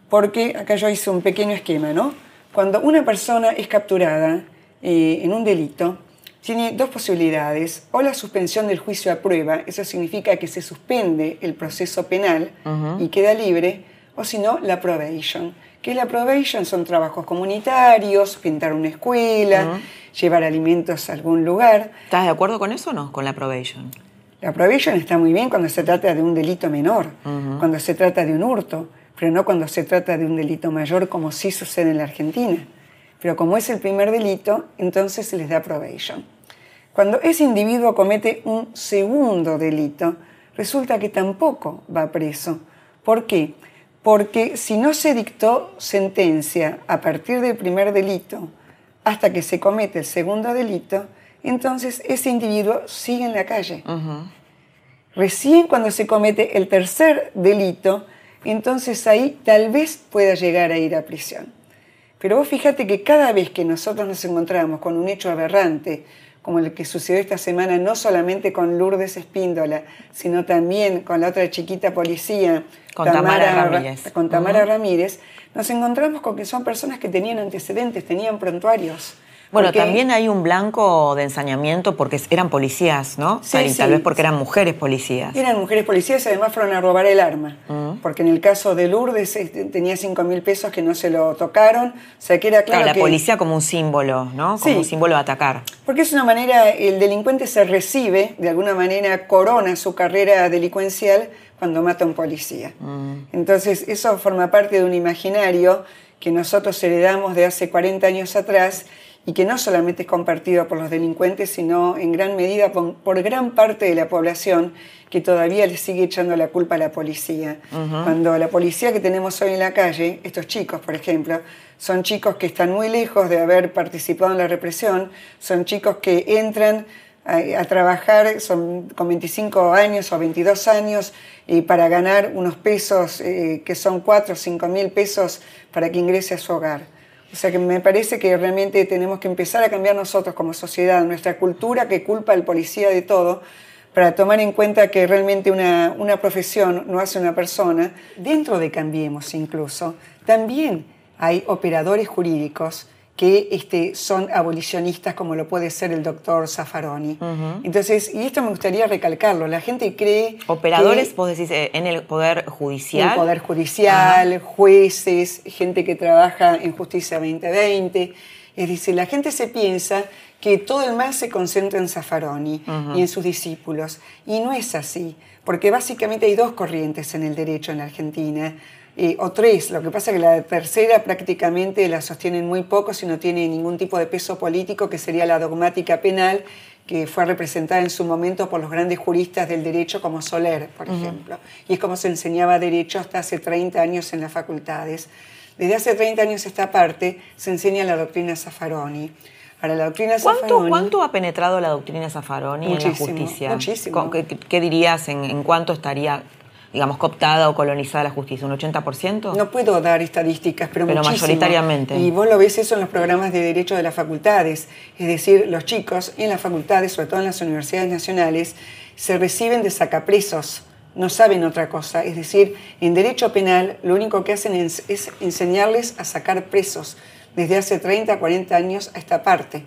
Speaker 5: Porque acá yo hice un pequeño esquema, ¿no? Cuando una persona es capturada eh, en un delito, tiene dos posibilidades, o la suspensión del juicio a prueba, eso significa que se suspende el proceso penal y queda libre, o si no, la probation. ¿Qué es la probation? Son trabajos comunitarios, pintar una escuela, llevar alimentos a algún lugar.
Speaker 1: ¿Estás de acuerdo con eso o no, con la probation?
Speaker 5: La probation está muy bien cuando se trata de un delito menor, cuando se trata de un hurto, pero no cuando se trata de un delito mayor como sí sucede en la Argentina. Pero como es el primer delito, entonces se les da probation. Cuando ese individuo comete un segundo delito, resulta que tampoco va preso. ¿Por qué? Porque si no se dictó sentencia a partir del primer delito hasta que se comete el segundo delito, entonces ese individuo sigue en la calle. Recién cuando se comete el tercer delito, entonces ahí tal vez pueda llegar a ir a prisión. Pero vos fíjate que cada vez que nosotros nos encontramos con un hecho aberrante, como el que sucedió esta semana, no solamente con Lourdes Espíndola, sino también con la otra chiquita policía,
Speaker 1: con Tamara, Ramírez.
Speaker 5: Con Tamara Ramírez, nos encontramos con que son personas que tenían antecedentes, tenían prontuarios.
Speaker 1: Bueno, también hay un blanco de ensañamiento porque eran policías, ¿no? Sí, Tal vez porque eran mujeres policías.
Speaker 5: Eran mujeres policías y además fueron a robar el arma. Mm. Porque en el caso de Lourdes este, tenía 5 mil pesos que no se lo tocaron. O sea, que era claro.
Speaker 1: la policía como un símbolo, ¿no? Como un símbolo de atacar.
Speaker 5: Porque es una manera, el delincuente se recibe, de alguna manera corona su carrera delincuencial cuando mata a un policía. Mm. Entonces, eso forma parte de un imaginario que nosotros heredamos de hace 40 años atrás y que no solamente es compartido por los delincuentes, sino en gran medida por, gran parte de la población que todavía le sigue echando la culpa a la policía. Cuando la policía que tenemos hoy en la calle, estos chicos, por ejemplo, son chicos que están muy lejos de haber participado en la represión, son chicos que entran a, trabajar son con 25 años o 22 años y para ganar unos pesos eh, que son 4 o 5 mil pesos para que ingrese a su hogar. O sea que me parece que realmente tenemos que empezar a cambiar nosotros como sociedad, nuestra cultura que culpa al policía de todo, para tomar en cuenta que realmente una, una profesión no hace una persona. Dentro de Cambiemos incluso, también hay operadores jurídicos que este, son abolicionistas como lo puede ser el doctor Zaffaroni. Entonces, y esto me gustaría recalcarlo, la gente cree...
Speaker 1: Operadores, vos decís, eh, en el Poder Judicial.
Speaker 5: En el Poder Judicial, jueces, gente que trabaja en Justicia 2020. Es decir, la gente se piensa que todo el mal se concentra en Zaffaroni y en sus discípulos. Y no es así, porque básicamente hay dos corrientes en el derecho en la Argentina o tres. Lo que pasa es que la tercera prácticamente la sostienen muy poco si no tiene ningún tipo de peso político, que sería la dogmática penal, que fue representada en su momento por los grandes juristas del derecho como Soler, por ejemplo. Y es como se enseñaba derecho hasta hace 30 años en las facultades. Desde hace 30 años esta parte se enseña la doctrina Zaffaroni.
Speaker 1: Ahora, la doctrina ¿Cuánto, ¿Cuánto ha penetrado la doctrina Zaffaroni en la justicia?
Speaker 5: Muchísimo.
Speaker 1: ¿Qué, qué dirías en, en cuánto estaría digamos, cooptada o colonizada la justicia? ¿Un 80%?
Speaker 5: No puedo dar estadísticas, pero,
Speaker 1: pero mayoritariamente.
Speaker 5: Y vos lo ves eso en los programas de derecho de las facultades. Es decir, los chicos en las facultades, sobre todo en las universidades nacionales, se reciben de sacapresos. No saben otra cosa. Es decir, en derecho penal lo único que hacen es, es enseñarles a sacar presos desde hace 30, 40 años a esta parte.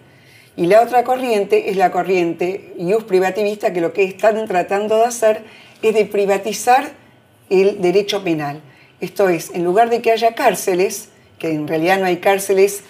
Speaker 5: Y la otra corriente es la corriente ius privativista, que lo que están tratando de hacer es de privatizar el derecho penal. Esto es, en lugar de que haya cárceles, que en realidad no hay cárceles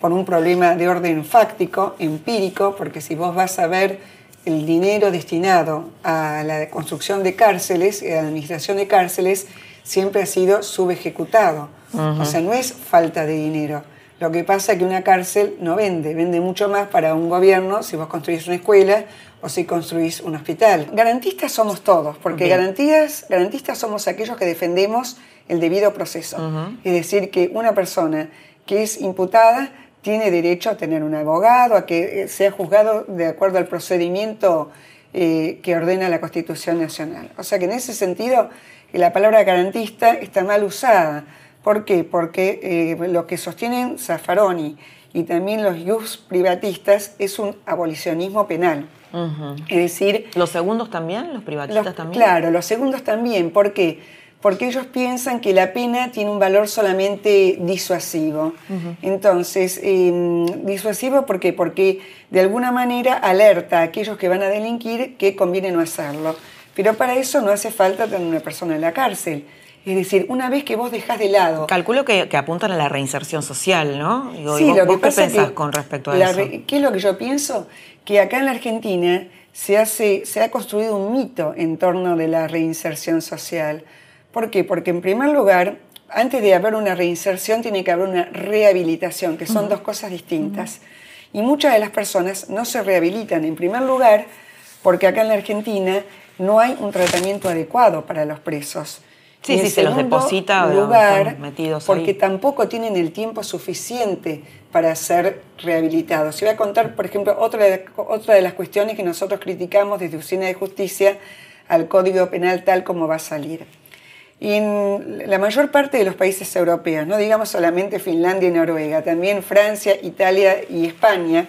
Speaker 5: por un problema de orden fáctico, empírico, porque si vos vas a ver el dinero destinado a la construcción de cárceles y a la administración de cárceles, siempre ha sido subejecutado. O sea, no es falta de dinero. Lo que pasa es que una cárcel no vende, vende mucho más para un gobierno si vos construís una escuela o si construís un hospital. Garantistas somos todos, porque garantías, garantistas somos aquellos que defendemos el debido proceso. Es decir, que una persona que es imputada tiene derecho a tener un abogado, a que sea juzgado de acuerdo al procedimiento eh, que ordena la Constitución Nacional. O sea que en ese sentido la palabra garantista está mal usada. ¿Por qué? Porque eh, lo que sostienen Zaffaroni y también los ius privatistas es un abolicionismo penal. Es decir...
Speaker 1: ¿Los segundos también? ¿Los privatistas también?
Speaker 5: Claro, los segundos también. ¿Por qué? Porque ellos piensan que la pena tiene un valor solamente disuasivo. Entonces, em, disuasivo ¿por qué? Porque de alguna manera alerta a aquellos que van a delinquir que conviene no hacerlo. Pero para eso no hace falta tener una persona en la cárcel. Es decir, una vez que vos dejás de lado...
Speaker 1: Calculo que, apuntan a la reinserción social, ¿no? sí, lo que pasa ¿Qué pensás con respecto a eso?
Speaker 5: ¿Qué es lo que yo pienso? Que acá en la Argentina se, hace, se ha construido un mito en torno de la reinserción social. ¿Por qué? Porque en primer lugar, antes de haber una reinserción tiene que haber una rehabilitación, que son dos cosas distintas. Y muchas de las personas no se rehabilitan, en primer lugar, porque acá en la Argentina no hay un tratamiento adecuado para los presos.
Speaker 1: Sí,
Speaker 5: Y
Speaker 1: sí, se los deposita,
Speaker 5: lugar,
Speaker 1: metidos
Speaker 5: porque
Speaker 1: ahí.
Speaker 5: tampoco tienen el tiempo suficiente para ser rehabilitados. Y voy a contar, por ejemplo, otra de, otra de las cuestiones que nosotros criticamos desde Oficina de Justicia al Código Penal tal como va a salir. Y en la mayor parte de los países europeos, no digamos solamente Finlandia y Noruega, también Francia, Italia y España,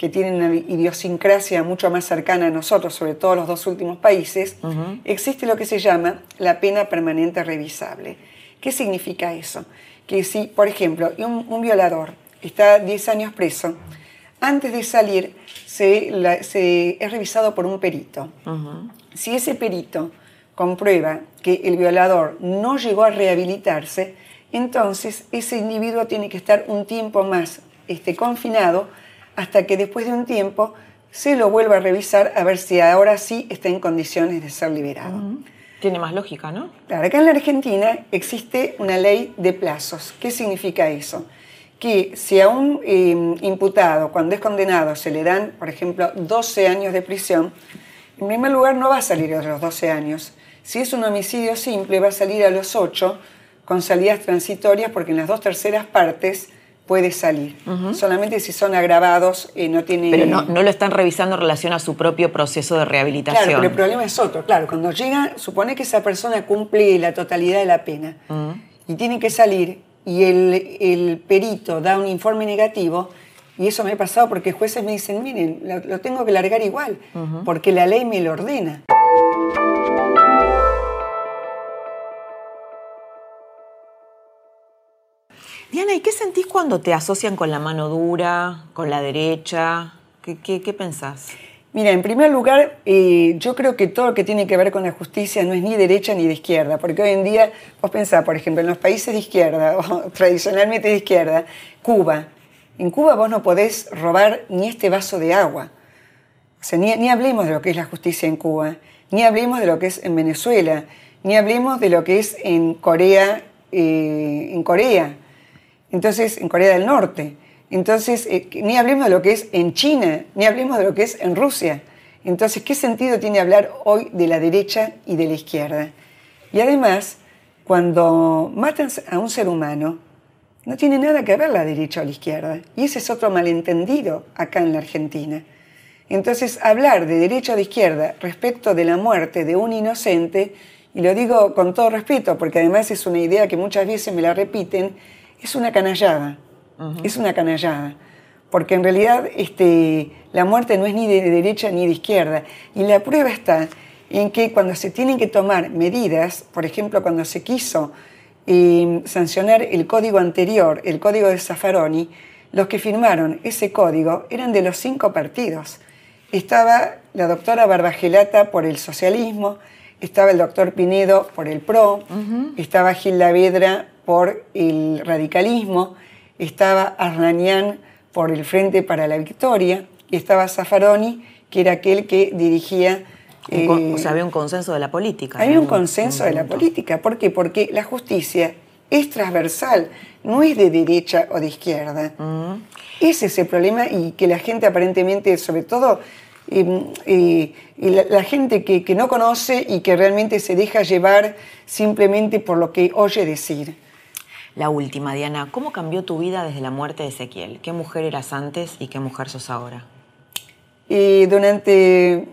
Speaker 5: que tienen una idiosincrasia mucho más cercana a nosotros, sobre todo los dos últimos países, existe lo que se llama la pena permanente revisable. ¿Qué significa eso? Que si, por ejemplo, un, un violador está 10 años preso, antes de salir se, la- se- es revisado por un perito. Si ese perito comprueba que el violador no llegó a rehabilitarse, entonces ese individuo tiene que estar un tiempo más este, confinado hasta que después de un tiempo se lo vuelva a revisar a ver si ahora sí está en condiciones de ser liberado.
Speaker 1: Tiene más lógica, ¿no?
Speaker 5: Claro, acá en la Argentina existe una ley de plazos. ¿Qué significa eso? Que si a un eh, imputado, cuando es condenado, se le dan, por ejemplo, 12 años de prisión, en primer lugar no va a salir a los 12 años. Si es un homicidio simple, va a salir a los 8 con salidas transitorias porque en las dos terceras partes puede salir. Solamente si son agravados, eh, no tiene...
Speaker 1: Pero no, no lo están revisando en relación a su propio proceso de rehabilitación.
Speaker 5: Claro, pero el problema es otro. Claro, cuando llega, supone que esa persona cumple la totalidad de la pena y tiene que salir y el, el perito da un informe negativo, y eso me ha pasado porque jueces me dicen, miren, lo, lo tengo que largar igual, porque la ley me lo ordena.
Speaker 1: Diana, ¿y qué sentís cuando te asocian con la mano dura, con la derecha? ¿Qué, qué, qué pensás?
Speaker 5: Mira, en primer lugar, eh, yo creo que todo lo que tiene que ver con la justicia no es ni derecha ni de izquierda, porque hoy en día, vos pensás, por ejemplo, en los países de izquierda, o tradicionalmente de izquierda, Cuba, en Cuba vos no podés robar ni este vaso de agua. O sea, ni, ni hablemos de lo que es la justicia en Cuba, ni hablemos de lo que es en Venezuela, ni hablemos de lo que es en Corea, eh, en Corea. Entonces, en Corea del Norte. Entonces, eh, ni hablemos de lo que es en China, ni hablemos de lo que es en Rusia. Entonces, ¿qué sentido tiene hablar hoy de la derecha y de la izquierda? Y además, cuando matan a un ser humano, no tiene nada que ver la derecha o la izquierda. Y ese es otro malentendido acá en la Argentina. Entonces, hablar de derecha o de izquierda respecto de la muerte de un inocente, y lo digo con todo respeto, porque además es una idea que muchas veces me la repiten, es una canallada. Es una canallada. Porque en realidad este, la muerte no es ni de derecha ni de izquierda. Y la prueba está en que cuando se tienen que tomar medidas, por ejemplo, cuando se quiso eh, sancionar el código anterior, el código de Zaffaroni, los que firmaron ese código eran de los cinco partidos. Estaba la doctora Barbagelata por el socialismo, estaba el doctor Pinedo por el PRO, estaba Gil Lavedra por el radicalismo, estaba Arnanian por el Frente para la Victoria y estaba Zaffaroni, que era aquel que dirigía... Eh,
Speaker 1: o sea, había un consenso de la política. en
Speaker 5: un consenso
Speaker 1: en
Speaker 5: de la política. ¿Por qué? Porque la justicia es transversal, no es de derecha o de izquierda. Ese es el problema y que la gente aparentemente, sobre todo eh, eh, y la, la gente que, que no conoce y que realmente se deja llevar simplemente por lo que oye decir.
Speaker 1: La última, Diana, ¿cómo cambió tu vida desde la muerte de Ezequiel? ¿Qué mujer eras antes y qué mujer sos ahora?
Speaker 5: Y durante.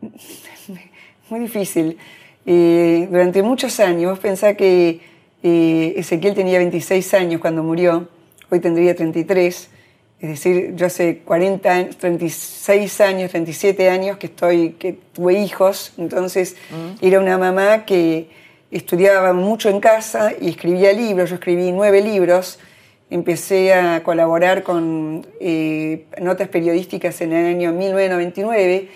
Speaker 5: Muy difícil. Durante muchos años, vos pensás que eh, Ezequiel tenía 26 años cuando murió, hoy tendría 33. Es decir, yo hace 40 años, 36 años, 37 años que estoy, que tuve hijos, entonces era una mamá que estudiaba mucho en casa y escribía libros. Yo escribí nueve libros. Empecé a colaborar con eh, notas periodísticas en el año 1999,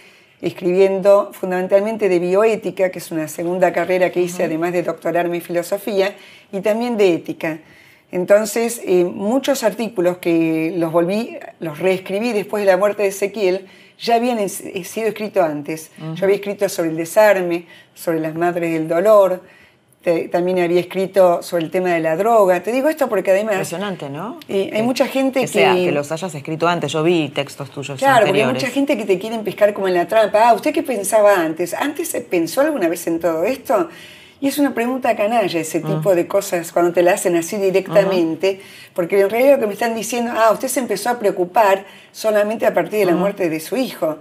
Speaker 5: escribiendo fundamentalmente de bioética, que es una segunda carrera que hice además de doctorarme en filosofía, y también de ética. Entonces, eh, muchos artículos que los volví, los reescribí después de la muerte de Ezequiel, ya habían eh, sido escritos antes. Yo había escrito sobre el desarme, sobre las madres del dolor, te- también había escrito sobre el tema de la droga. Te digo esto porque además...
Speaker 1: Impresionante, ¿no?
Speaker 5: Eh, hay mucha gente
Speaker 1: que... sea, que los hayas escrito antes. Yo vi textos tuyos
Speaker 5: Claro, porque hay mucha gente que te quieren pescar como en la trampa. Ah, ¿usted qué pensaba antes? ¿Antes se pensó alguna vez en todo esto? Y es una pregunta canalla ese mm. tipo de cosas cuando te la hacen así directamente, porque en realidad lo que me están diciendo, ah, usted se empezó a preocupar solamente a partir de la muerte de su hijo.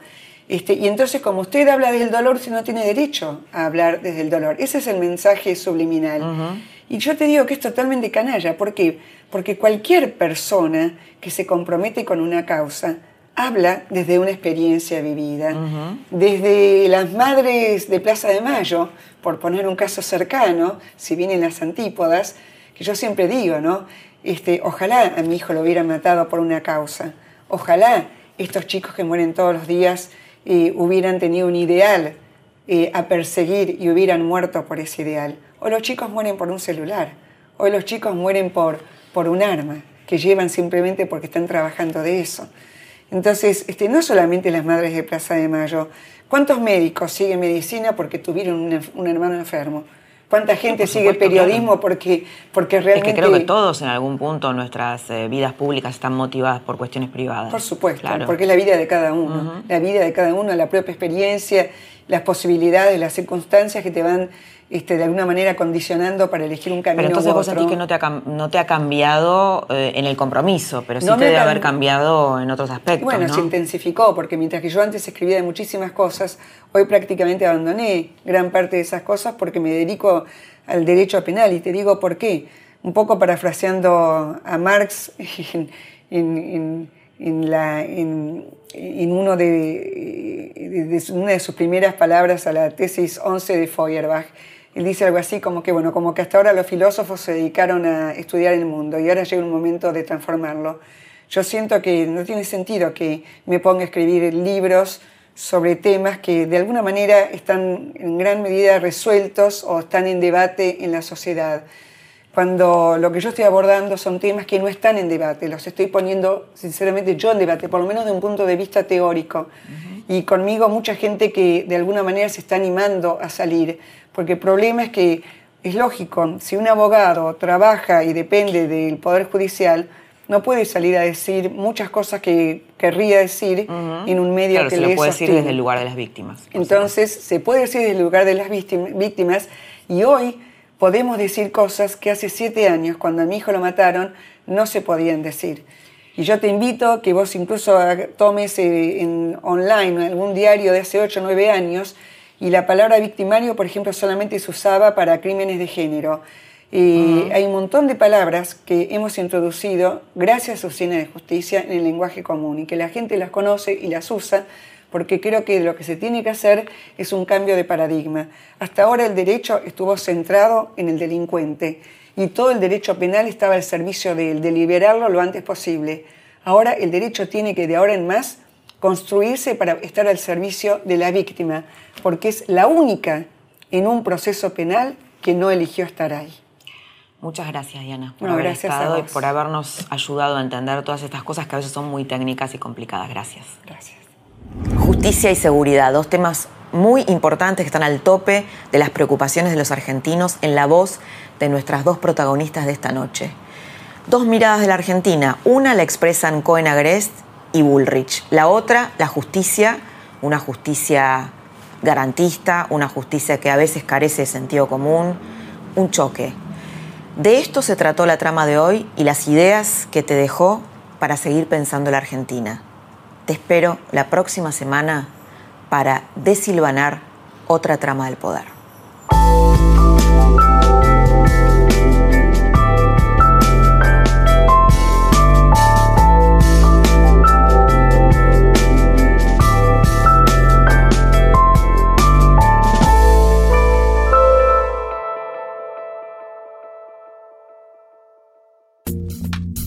Speaker 5: Este, y entonces, como usted habla del dolor, usted no tiene derecho a hablar desde el dolor. Ese es el mensaje subliminal. Y yo te digo que es totalmente canalla. ¿Por qué? Porque cualquier persona que se compromete con una causa habla desde una experiencia vivida. Desde las madres de Plaza de Mayo, por poner un caso cercano, si vienen las antípodas, que yo siempre digo, ¿no? Este, ojalá a mi hijo lo hubieran matado por una causa. Ojalá estos chicos que mueren todos los días eh, hubieran tenido un ideal eh, a perseguir y hubieran muerto por ese ideal. O los chicos mueren por un celular. O los chicos mueren por, por un arma que llevan simplemente porque están trabajando de eso. Entonces, este, no solamente las madres de Plaza de Mayo, ¿cuántos médicos siguen medicina porque tuvieron un, hermano enfermo? ¿Cuánta gente sigue periodismo porque, porque realmente...
Speaker 1: Es que creo que todos en algún punto nuestras eh, vidas públicas están motivadas por cuestiones privadas.
Speaker 5: Por supuesto, porque es la vida de cada uno. La vida de cada uno, la propia experiencia, las posibilidades, las circunstancias que te van este, de alguna manera condicionando para elegir un camino.
Speaker 1: Pero entonces vos sentís que no te ha, no te ha cambiado eh, en el compromiso, pero sí te debe haber cambiado en otros aspectos.
Speaker 5: Bueno, se intensificó, porque mientras que yo antes escribía de muchísimas cosas, hoy prácticamente abandoné gran parte de esas cosas porque me dedico al derecho penal y te digo por qué. Un poco parafraseando a Marx en, la, en, uno de, una de sus primeras palabras a la tesis 11 de Feuerbach él dice algo así como que, bueno, como que hasta ahora los filósofos se dedicaron a estudiar el mundo y ahora llega un momento de transformarlo. Yo siento que no tiene sentido que me ponga a escribir libros sobre temas que de alguna manera están en gran medida resueltos o están en debate en la sociedad. Cuando lo que yo estoy abordando son temas que no están en debate, los estoy poniendo sinceramente yo en debate, por lo menos de un punto de vista teórico. Y conmigo mucha gente que de alguna manera se está animando a salir porque el problema es que es lógico, si un abogado trabaja y depende del Poder Judicial, no puede salir a decir muchas cosas que querría decir en un medio
Speaker 1: claro,
Speaker 5: que
Speaker 1: se
Speaker 5: le
Speaker 1: lo puede decir desde el lugar de las víctimas.
Speaker 5: Entonces, se puede decir desde el lugar de las víctimas y hoy podemos decir cosas que hace siete años, cuando a mi hijo lo mataron, no se podían decir. Y yo te invito que vos incluso tomes eh, en online algún diario de hace ocho o nueve años y la palabra victimario, por ejemplo, solamente se usaba para crímenes de género. Y Hay un montón de palabras que hemos introducido gracias a Oficina de Justicia en el lenguaje común y que la gente las conoce y las usa porque creo que lo que se tiene que hacer es un cambio de paradigma. Hasta ahora el derecho estuvo centrado en el delincuente y todo el derecho penal estaba al servicio de él, de liberarlo lo antes posible. Ahora el derecho tiene que de ahora en más construirse para estar al servicio de la víctima, porque es la única en un proceso penal que no eligió estar ahí.
Speaker 1: Muchas gracias, Diana, por haber estado y por habernos ayudado a entender todas estas cosas que a veces son muy técnicas y complicadas. Gracias.
Speaker 5: Gracias.
Speaker 1: Justicia y seguridad, dos temas muy importantes que están al tope de las preocupaciones de los argentinos en la voz de nuestras dos protagonistas de esta noche. Dos miradas de la Argentina. Una la expresan Cohen Agrest y Bullrich. La otra, la justicia, una justicia garantista, una justicia que a veces carece de sentido común, un choque. De esto se trató la trama de hoy y las ideas que te dejó para seguir pensando la Argentina. Te espero la próxima semana para desilvanar otra trama del poder.